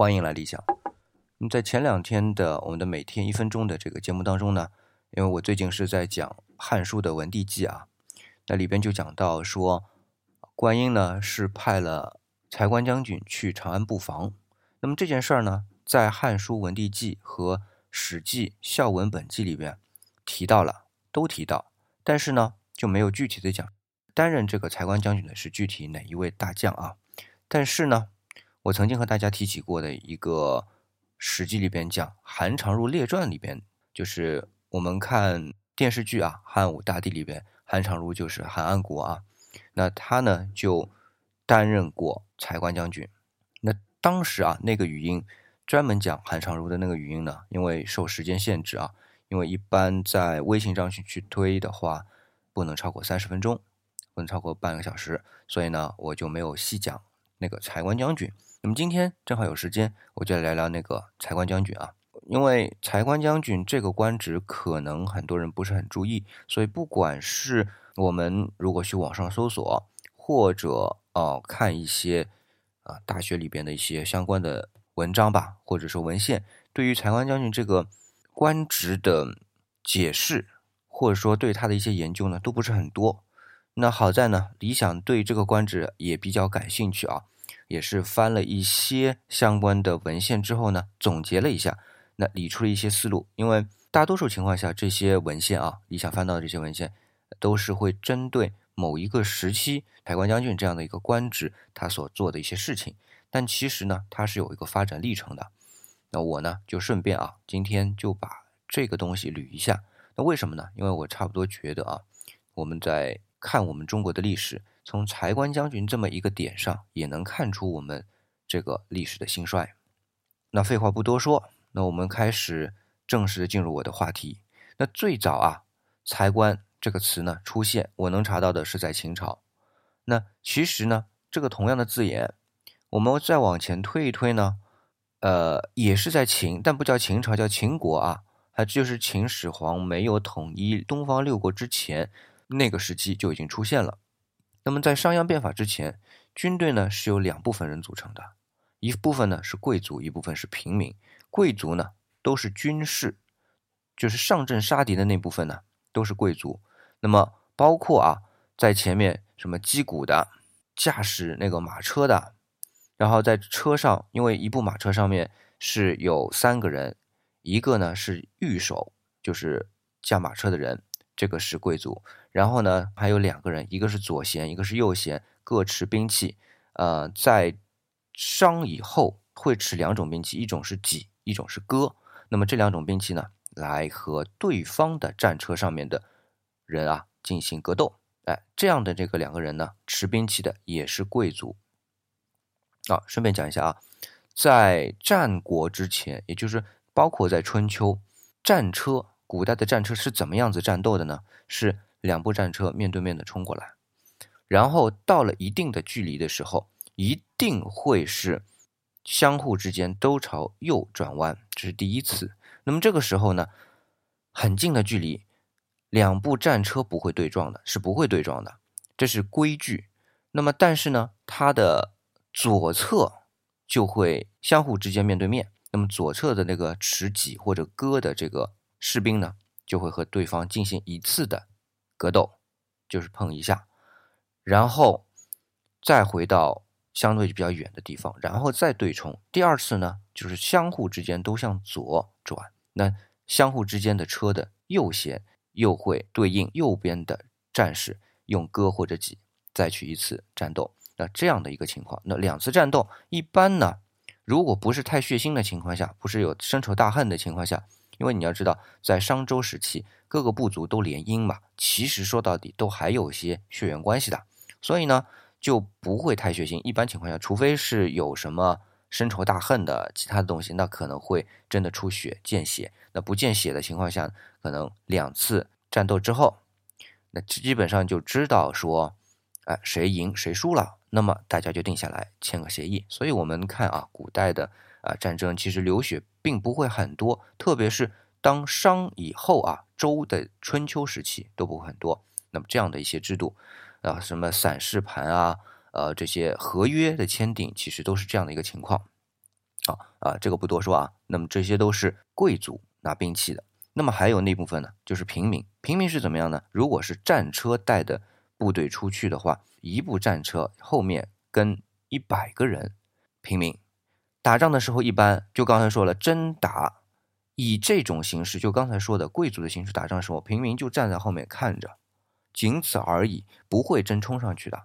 欢迎来理想。那么在前两天的我们的每天一分钟的这个节目当中呢，因为我最近是在讲《汉书》的文帝纪啊，那里边就讲到说，观音呢是派了柴官将军去长安布防。那么这件事儿呢，在《汉书文帝纪》和《史记孝文本纪》里边提到了，都提到，但是呢就没有具体的讲担任这个柴官将军的是具体哪一位大将啊。但是呢，我曾经和大家提起过的一个。《史记》里边讲《韩长入列传》里边，就是我们看电视剧啊，《汉武大帝》里边，韩长入就是韩安国啊。那他呢就担任过柴官将军。那当时啊，那个语音专门讲韩长入的那个语音呢，因为受时间限制啊，因为一般在微信上去去推的话，不能超过三十分钟，不能超过半个小时，所以呢，我就没有细讲那个柴官将军。那么今天正好有时间，我就来聊聊那个财官将军啊。因为财官将军这个官职可能很多人不是很注意，所以不管是我们如果去网上搜索，或者哦看一些啊大学里边的一些相关的文章吧，或者说文献，对于财官将军这个官职的解释，或者说对他的一些研究呢，都不是很多。那好在呢，理想对这个官职也比较感兴趣啊。也是翻了一些相关的文献之后呢，总结了一下，那理出了一些思路。因为大多数情况下，这些文献啊，你想翻到的这些文献，都是会针对某一个时期台官将军这样的一个官职，他所做的一些事情。但其实呢，它是有一个发展历程的。那我呢，就顺便啊，今天就把这个东西捋一下。那为什么呢？因为我差不多觉得啊，我们在看我们中国的历史。从柴官将军这么一个点上，也能看出我们这个历史的兴衰。那废话不多说，那我们开始正式的进入我的话题。那最早啊，柴官这个词呢出现，我能查到的是在秦朝。那其实呢，这个同样的字眼，我们再往前推一推呢，呃，也是在秦，但不叫秦朝，叫秦国啊。它就是秦始皇没有统一东方六国之前，那个时期就已经出现了。那么在商鞅变法之前，军队呢是由两部分人组成的，一部分呢是贵族，一部分是平民。贵族呢都是军士，就是上阵杀敌的那部分呢都是贵族。那么包括啊，在前面什么击鼓的、驾驶那个马车的，然后在车上，因为一部马车上面是有三个人，一个呢是御手，就是驾马车的人。这个是贵族，然后呢，还有两个人，一个是左贤，一个是右贤，各持兵器。呃，在商以后会持两种兵器，一种是戟，一种是戈。那么这两种兵器呢，来和对方的战车上面的人啊进行格斗。哎，这样的这个两个人呢，持兵器的也是贵族。啊，顺便讲一下啊，在战国之前，也就是包括在春秋，战车。古代的战车是怎么样子战斗的呢？是两部战车面对面的冲过来，然后到了一定的距离的时候，一定会是相互之间都朝右转弯，这是第一次。那么这个时候呢，很近的距离，两部战车不会对撞的，是不会对撞的，这是规矩。那么但是呢，它的左侧就会相互之间面对面，那么左侧的那个持戟或者戈的这个。士兵呢就会和对方进行一次的格斗，就是碰一下，然后再回到相对比较远的地方，然后再对冲。第二次呢，就是相互之间都向左转，那相互之间的车的右舷又会对应右边的战士用戈或者戟再去一次战斗。那这样的一个情况，那两次战斗一般呢，如果不是太血腥的情况下，不是有深仇大恨的情况下。因为你要知道，在商周时期，各个部族都联姻嘛，其实说到底都还有些血缘关系的，所以呢就不会太血腥。一般情况下，除非是有什么深仇大恨的其他的东西，那可能会真的出血见血。那不见血的情况下，可能两次战斗之后，那基本上就知道说，哎，谁赢谁输了，那么大家就定下来签个协议。所以我们看啊，古代的。啊，战争其实流血并不会很多，特别是当商以后啊，周的春秋时期都不会很多。那么这样的一些制度，啊，什么散氏盘啊，呃，这些合约的签订，其实都是这样的一个情况。啊啊，这个不多说啊。那么这些都是贵族拿兵器的。那么还有那部分呢，就是平民。平民是怎么样呢？如果是战车带的部队出去的话，一部战车后面跟一百个人平民。打仗的时候，一般就刚才说了，真打以这种形式，就刚才说的贵族的形式打仗的时候，平民就站在后面看着，仅此而已，不会真冲上去的。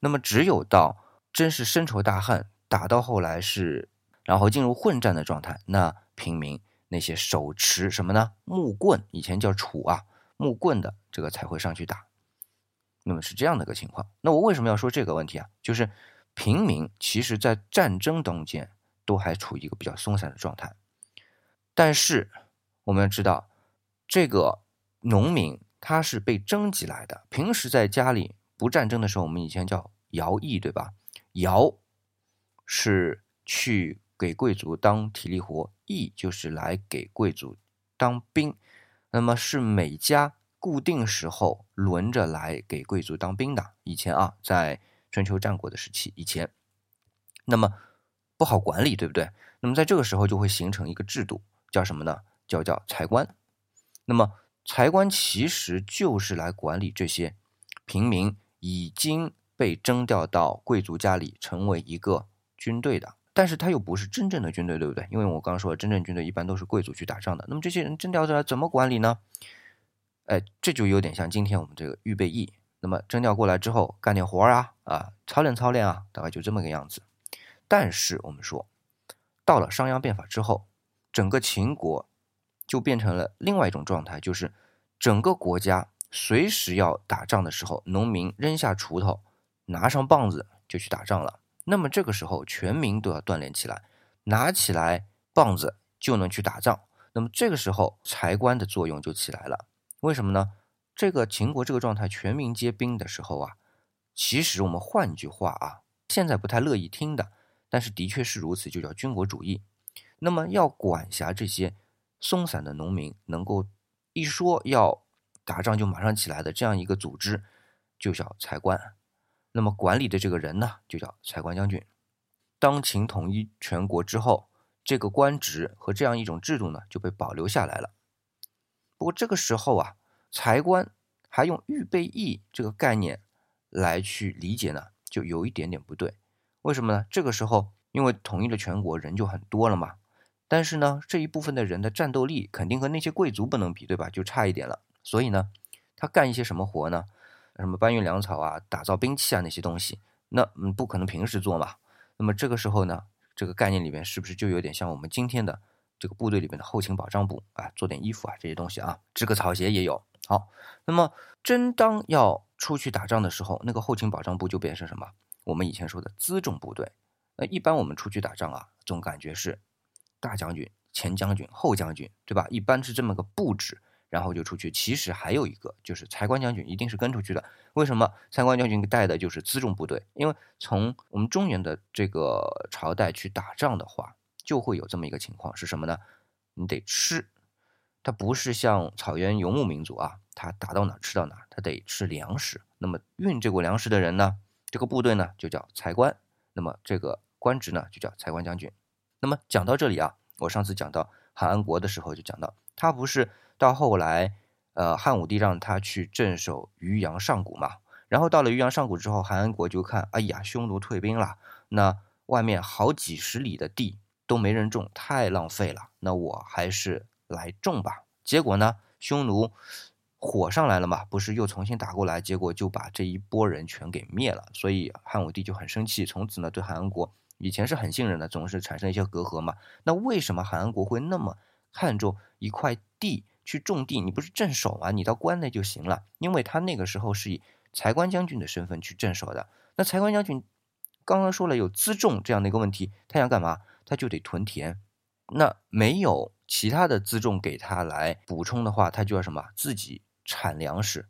那么只有到真是深仇大恨，打到后来是，然后进入混战的状态，那平民那些手持什么呢？木棍，以前叫杵啊，木棍的这个才会上去打。那么是这样的一个情况。那我为什么要说这个问题啊？就是平民其实在战争中间都还处于一个比较松散的状态，但是我们要知道，这个农民他是被征集来的，平时在家里不战争的时候，我们以前叫。徭役对吧？徭是去给贵族当体力活，役就是来给贵族当兵。那么是每家固定时候轮着来给贵族当兵的。以前啊，在春秋战国的时期以前，那么不好管理，对不对？那么在这个时候就会形成一个制度，叫什么呢？叫叫财官。那么财官其实就是来管理这些平民已经。被征调到贵族家里，成为一个军队的，但是他又不是真正的军队，对不对？因为我刚刚说，真正军队一般都是贵族去打仗的。那么这些人征调过来怎么管理呢？哎，这就有点像今天我们这个预备役。那么征调过来之后，干点活啊，啊，操练操练啊，大概就这么个样子。但是我们说，到了商鞅变法之后，整个秦国就变成了另外一种状态，就是整个国家随时要打仗的时候，农民扔下锄头。拿上棒子就去打仗了，那么这个时候全民都要锻炼起来，拿起来棒子就能去打仗。那么这个时候财官的作用就起来了，为什么呢？这个秦国这个状态全民皆兵的时候啊，其实我们换句话啊，现在不太乐意听的，但是的确是如此，就叫军国主义。那么要管辖这些松散的农民，能够一说要打仗就马上起来的这样一个组织，就叫财官。那么管理的这个人呢，就叫财官将军。当秦统一全国之后，这个官职和这样一种制度呢，就被保留下来了。不过这个时候啊，财官还用预备役这个概念来去理解呢，就有一点点不对。为什么呢？这个时候因为统一了全国，人就很多了嘛。但是呢，这一部分的人的战斗力肯定和那些贵族不能比，对吧？就差一点了。所以呢，他干一些什么活呢？什么搬运粮草啊、打造兵器啊那些东西，那嗯不可能平时做嘛。那么这个时候呢，这个概念里面是不是就有点像我们今天的这个部队里面的后勤保障部啊，做点衣服啊这些东西啊，织个草鞋也有。好，那么真当要出去打仗的时候，那个后勤保障部就变成什么？我们以前说的辎重部队。那一般我们出去打仗啊，总感觉是大将军、前将军、后将军，对吧？一般是这么个布置。然后就出去，其实还有一个就是财官将军一定是跟出去的。为什么财官将军带的就是辎重部队？因为从我们中原的这个朝代去打仗的话，就会有这么一个情况是什么呢？你得吃，他不是像草原游牧民族啊，他打到哪吃到哪，他得吃粮食。那么运这股粮食的人呢，这个部队呢就叫财官，那么这个官职呢就叫财官将军。那么讲到这里啊，我上次讲到韩安国的时候就讲到，他不是。到后来，呃，汉武帝让他去镇守渔阳上谷嘛，然后到了渔阳上谷之后，韩安国就看，哎呀，匈奴退兵了，那外面好几十里的地都没人种，太浪费了，那我还是来种吧。结果呢，匈奴火上来了嘛，不是又重新打过来，结果就把这一波人全给灭了，所以汉武帝就很生气，从此呢，对韩国以前是很信任的，总是产生一些隔阂嘛。那为什么韩国会那么看重一块地？去种地，你不是镇守啊？你到关内就行了，因为他那个时候是以财官将军的身份去镇守的。那财官将军刚刚说了有辎重这样的一个问题，他想干嘛？他就得屯田。那没有其他的辎重给他来补充的话，他就要什么？自己产粮食。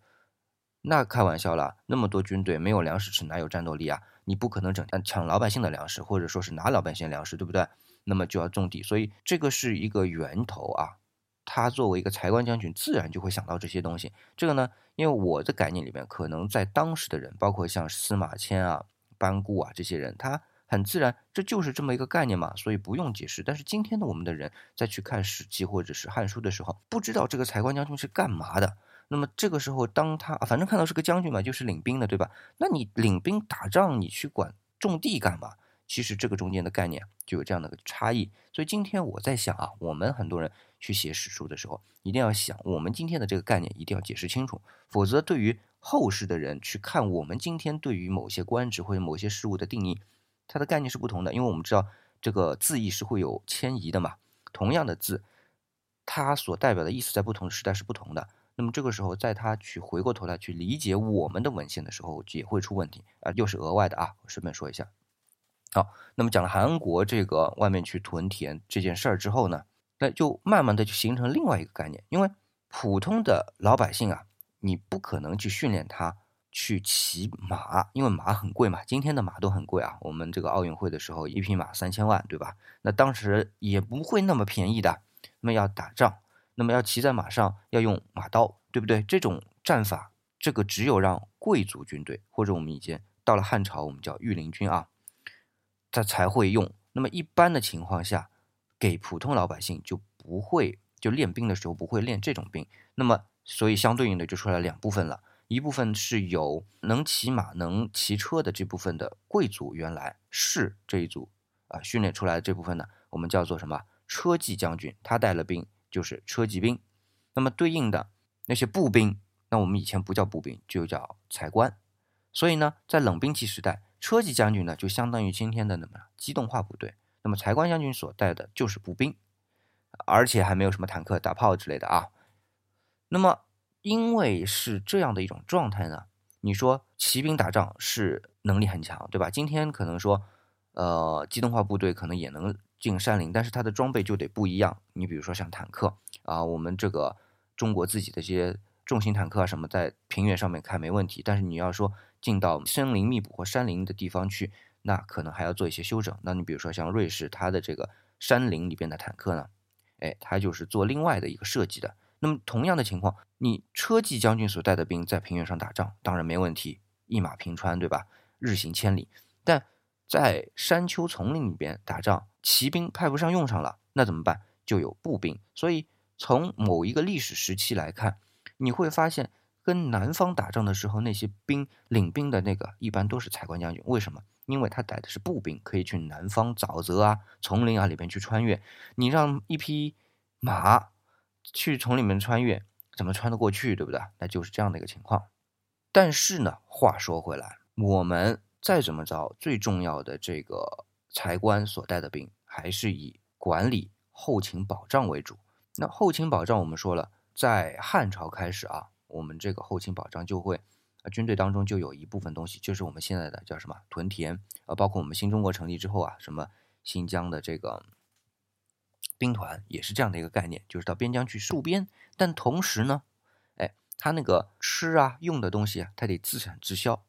那开玩笑了，那么多军队没有粮食吃，哪有战斗力啊？你不可能整天抢老百姓的粮食，或者说是拿老百姓粮食，对不对？那么就要种地，所以这个是一个源头啊。他作为一个财官将军，自然就会想到这些东西。这个呢，因为我的概念里面，可能在当时的人，包括像司马迁啊、班固啊这些人，他很自然，这就是这么一个概念嘛，所以不用解释。但是今天的我们的人再去看《史记》或者是《汉书》的时候，不知道这个财官将军是干嘛的。那么这个时候，当他反正看到是个将军嘛，就是领兵的，对吧？那你领兵打仗，你去管种地干嘛？其实这个中间的概念就有这样的个差异。所以今天我在想啊，我们很多人去写史书的时候，一定要想我们今天的这个概念一定要解释清楚，否则对于后世的人去看我们今天对于某些官职或者某些事物的定义，它的概念是不同的。因为我们知道这个字义是会有迁移的嘛，同样的字，它所代表的意思在不同时代是不同的。那么这个时候，在他去回过头来去理解我们的文献的时候，也会出问题啊，又是额外的啊。我顺便说一下。好，那么讲了韩国这个外面去屯田这件事儿之后呢，那就慢慢的就形成另外一个概念，因为普通的老百姓啊，你不可能去训练他去骑马，因为马很贵嘛，今天的马都很贵啊。我们这个奥运会的时候，一匹马三千万，对吧？那当时也不会那么便宜的。那么要打仗。那么要骑在马上，要用马刀，对不对？这种战法，这个只有让贵族军队或者我们以前到了汉朝，我们叫御林军啊，他才会用。那么一般的情况下，给普通老百姓就不会，就练兵的时候不会练这种兵。那么所以相对应的就出来两部分了，一部分是有能骑马、能骑车的这部分的贵族，原来是这一组啊训练出来的这部分呢，我们叫做什么车骑将军，他带了兵。就是车骑兵，那么对应的那些步兵，那我们以前不叫步兵，就叫才官。所以呢，在冷兵器时代，车骑将军呢就相当于今天的那么机动化部队，那么才官将军所带的就是步兵，而且还没有什么坦克、大炮之类的啊。那么因为是这样的一种状态呢，你说骑兵打仗是能力很强，对吧？今天可能说，呃，机动化部队可能也能。进山林，但是它的装备就得不一样。你比如说像坦克啊，我们这个中国自己的这些重型坦克啊什么，在平原上面开没问题。但是你要说进到森林密布或山林的地方去，那可能还要做一些修整。那你比如说像瑞士，它的这个山林里边的坦克呢，哎，它就是做另外的一个设计的。那么同样的情况，你车骑将军所带的兵在平原上打仗，当然没问题，一马平川，对吧？日行千里。但在山丘丛林里边打仗，骑兵派不上用场了，那怎么办？就有步兵。所以从某一个历史时期来看，你会发现，跟南方打仗的时候，那些兵领兵的那个一般都是才官将军。为什么？因为他带的是步兵，可以去南方沼泽啊、丛林啊里边去穿越。你让一匹马去从里面穿越，怎么穿得过去？对不对？那就是这样的一个情况。但是呢，话说回来，我们。再怎么着，最重要的这个才官所带的兵，还是以管理后勤保障为主。那后勤保障，我们说了，在汉朝开始啊，我们这个后勤保障就会，军队当中就有一部分东西，就是我们现在的叫什么屯田啊，包括我们新中国成立之后啊，什么新疆的这个兵团也是这样的一个概念，就是到边疆去戍边。但同时呢，哎，他那个吃啊用的东西啊，他得自产自销，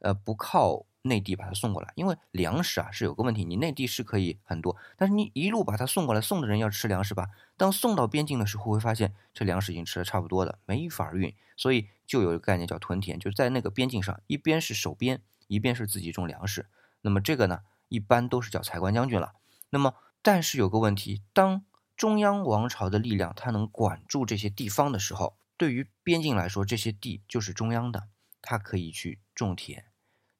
呃，不靠。内地把它送过来，因为粮食啊是有个问题，你内地是可以很多，但是你一路把它送过来，送的人要吃粮食吧？当送到边境的时候，会发现这粮食已经吃的差不多了，没法运，所以就有一个概念叫屯田，就是在那个边境上，一边是守边，一边是自己种粮食。那么这个呢，一般都是叫财官将军了。那么但是有个问题，当中央王朝的力量它能管住这些地方的时候，对于边境来说，这些地就是中央的，它可以去种田。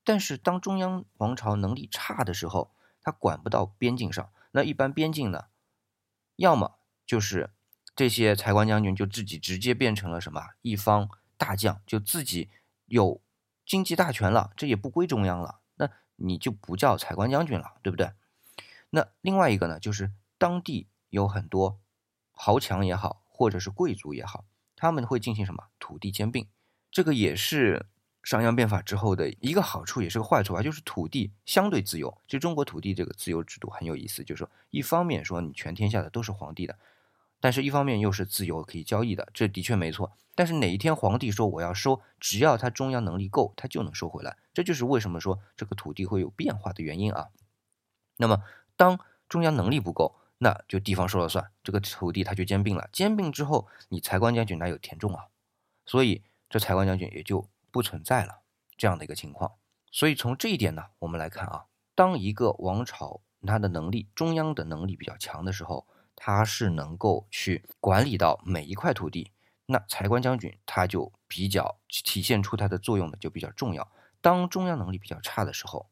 但是当中央王朝能力差的时候，他管不到边境上。那一般边境呢，要么就是这些才官将军就自己直接变成了什么一方大将，就自己有经济大权了，这也不归中央了。那你就不叫才官将军了，对不对？那另外一个呢，就是当地有很多豪强也好，或者是贵族也好，他们会进行什么土地兼并，这个也是。商鞅变法之后的一个好处也是个坏处啊，就是土地相对自由。其实中国土地这个自由制度很有意思，就是说一方面说你全天下的都是皇帝的，但是一方面又是自由可以交易的，这的确没错。但是哪一天皇帝说我要收，只要他中央能力够，他就能收回来。这就是为什么说这个土地会有变化的原因啊。那么当中央能力不够，那就地方说了算，这个土地他就兼并了。兼并之后，你财官将军哪有田种啊？所以这财官将军也就。不存在了这样的一个情况，所以从这一点呢，我们来看啊，当一个王朝它的能力，中央的能力比较强的时候，它是能够去管理到每一块土地，那财官将军他就比较体现出它的作用的就比较重要。当中央能力比较差的时候，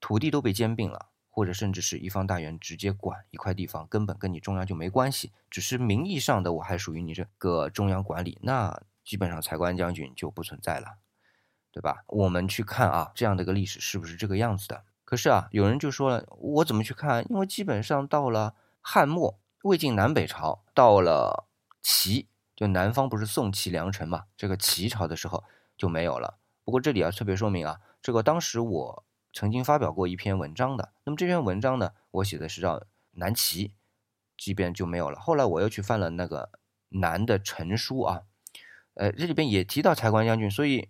土地都被兼并了，或者甚至是一方大员直接管一块地方，根本跟你中央就没关系，只是名义上的我还属于你这个中央管理，那基本上财官将军就不存在了，对吧？我们去看啊，这样的一个历史是不是这个样子的？可是啊，有人就说了，我怎么去看？因为基本上到了汉末，魏晋南北朝，到了齐，就南方不是宋齐梁陈嘛，这个齐朝的时候就没有了。不过这里要特别说明啊，这个当时我曾经发表过一篇文章的。那么这篇文章呢，我写的是让南齐这边就没有了。后来我又去翻了那个南的陈书啊，呃，这里边也提到财官将军，所以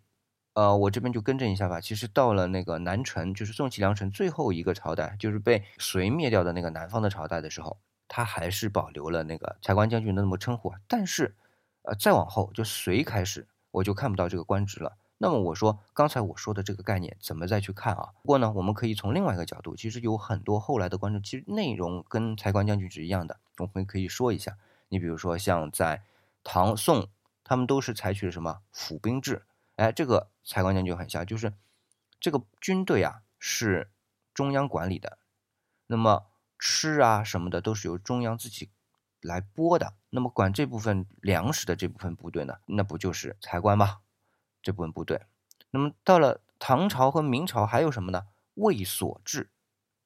呃，我这边就更正一下吧。其实到了那个南陈，就是宋齐梁陈最后一个朝代，就是被隋灭掉的那个南方的朝代的时候，他还是保留了那个财官将军的那么称呼。但是呃，再往后就隋开始，我就看不到这个官职了。那么我说，刚才我说的这个概念怎么再去看啊？不过呢，我们可以从另外一个角度，其实有很多后来的观众，其实内容跟财官将军是一样的，我们可以说一下。你比如说，像在唐宋，他们都是采取了什么府兵制？哎，这个财官将军很像，就是这个军队啊是中央管理的，那么吃啊什么的都是由中央自己来拨的，那么管这部分粮食的这部分部队呢，那不就是财官吗？这部分部队，那么到了唐朝和明朝还有什么呢？卫所制，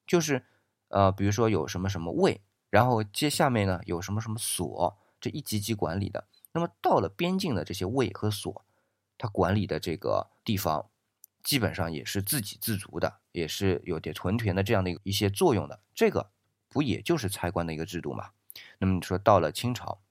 就是呃，比如说有什么什么卫，然后接下面呢有什么什么所，这一级级管理的。那么到了边境的这些卫和所，他管理的这个地方，基本上也是自给自足的，也是有点屯田的这样的一些作用的。这个不也就是财官的一个制度嘛？那么你说到了清朝，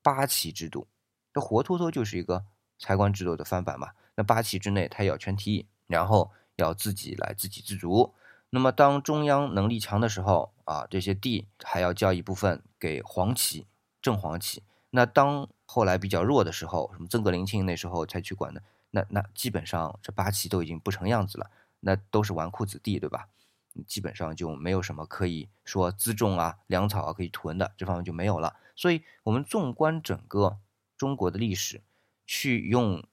八旗制度，这活脱脱就是一个。财官制度的翻版嘛，那八旗之内他要全体，然后要自己来自给自足。那么当中央能力强的时候啊，这些地还要交一部分给黄旗、正黄旗。那当后来比较弱的时候，什么曾格林沁那时候才去管的，那那基本上这八旗都已经不成样子了，那都是纨绔子弟，对吧？基本上就没有什么可以说辎重啊、粮草啊可以囤的，这方面就没有了。所以，我们纵观整个中国的历史。去用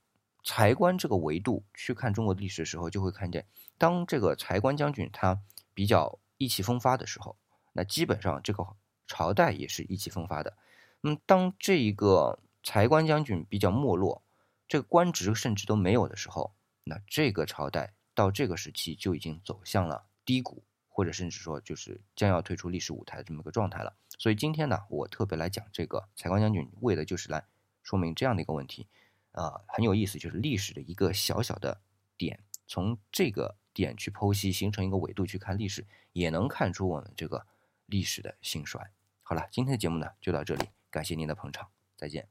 财官这个维度去看中国历史的时候，就会看见，当这个财官将军他比较意气风发的时候，那基本上这个朝代也是意气风发的。嗯，当这一个财官将军比较没落，这个官职甚至都没有的时候，那这个朝代到这个时期就已经走向了低谷，或者甚至说就是将要退出历史舞台这么一个状态了。所以今天呢，我特别来讲这个财官将军，为的就是来说明这样的一个问题。啊，很有意思，就是历史的一个小小的点，从这个点去剖析，形成一个维度去看历史，也能看出我们这个历史的兴衰。好了，今天的节目呢就到这里，感谢您的捧场，再见。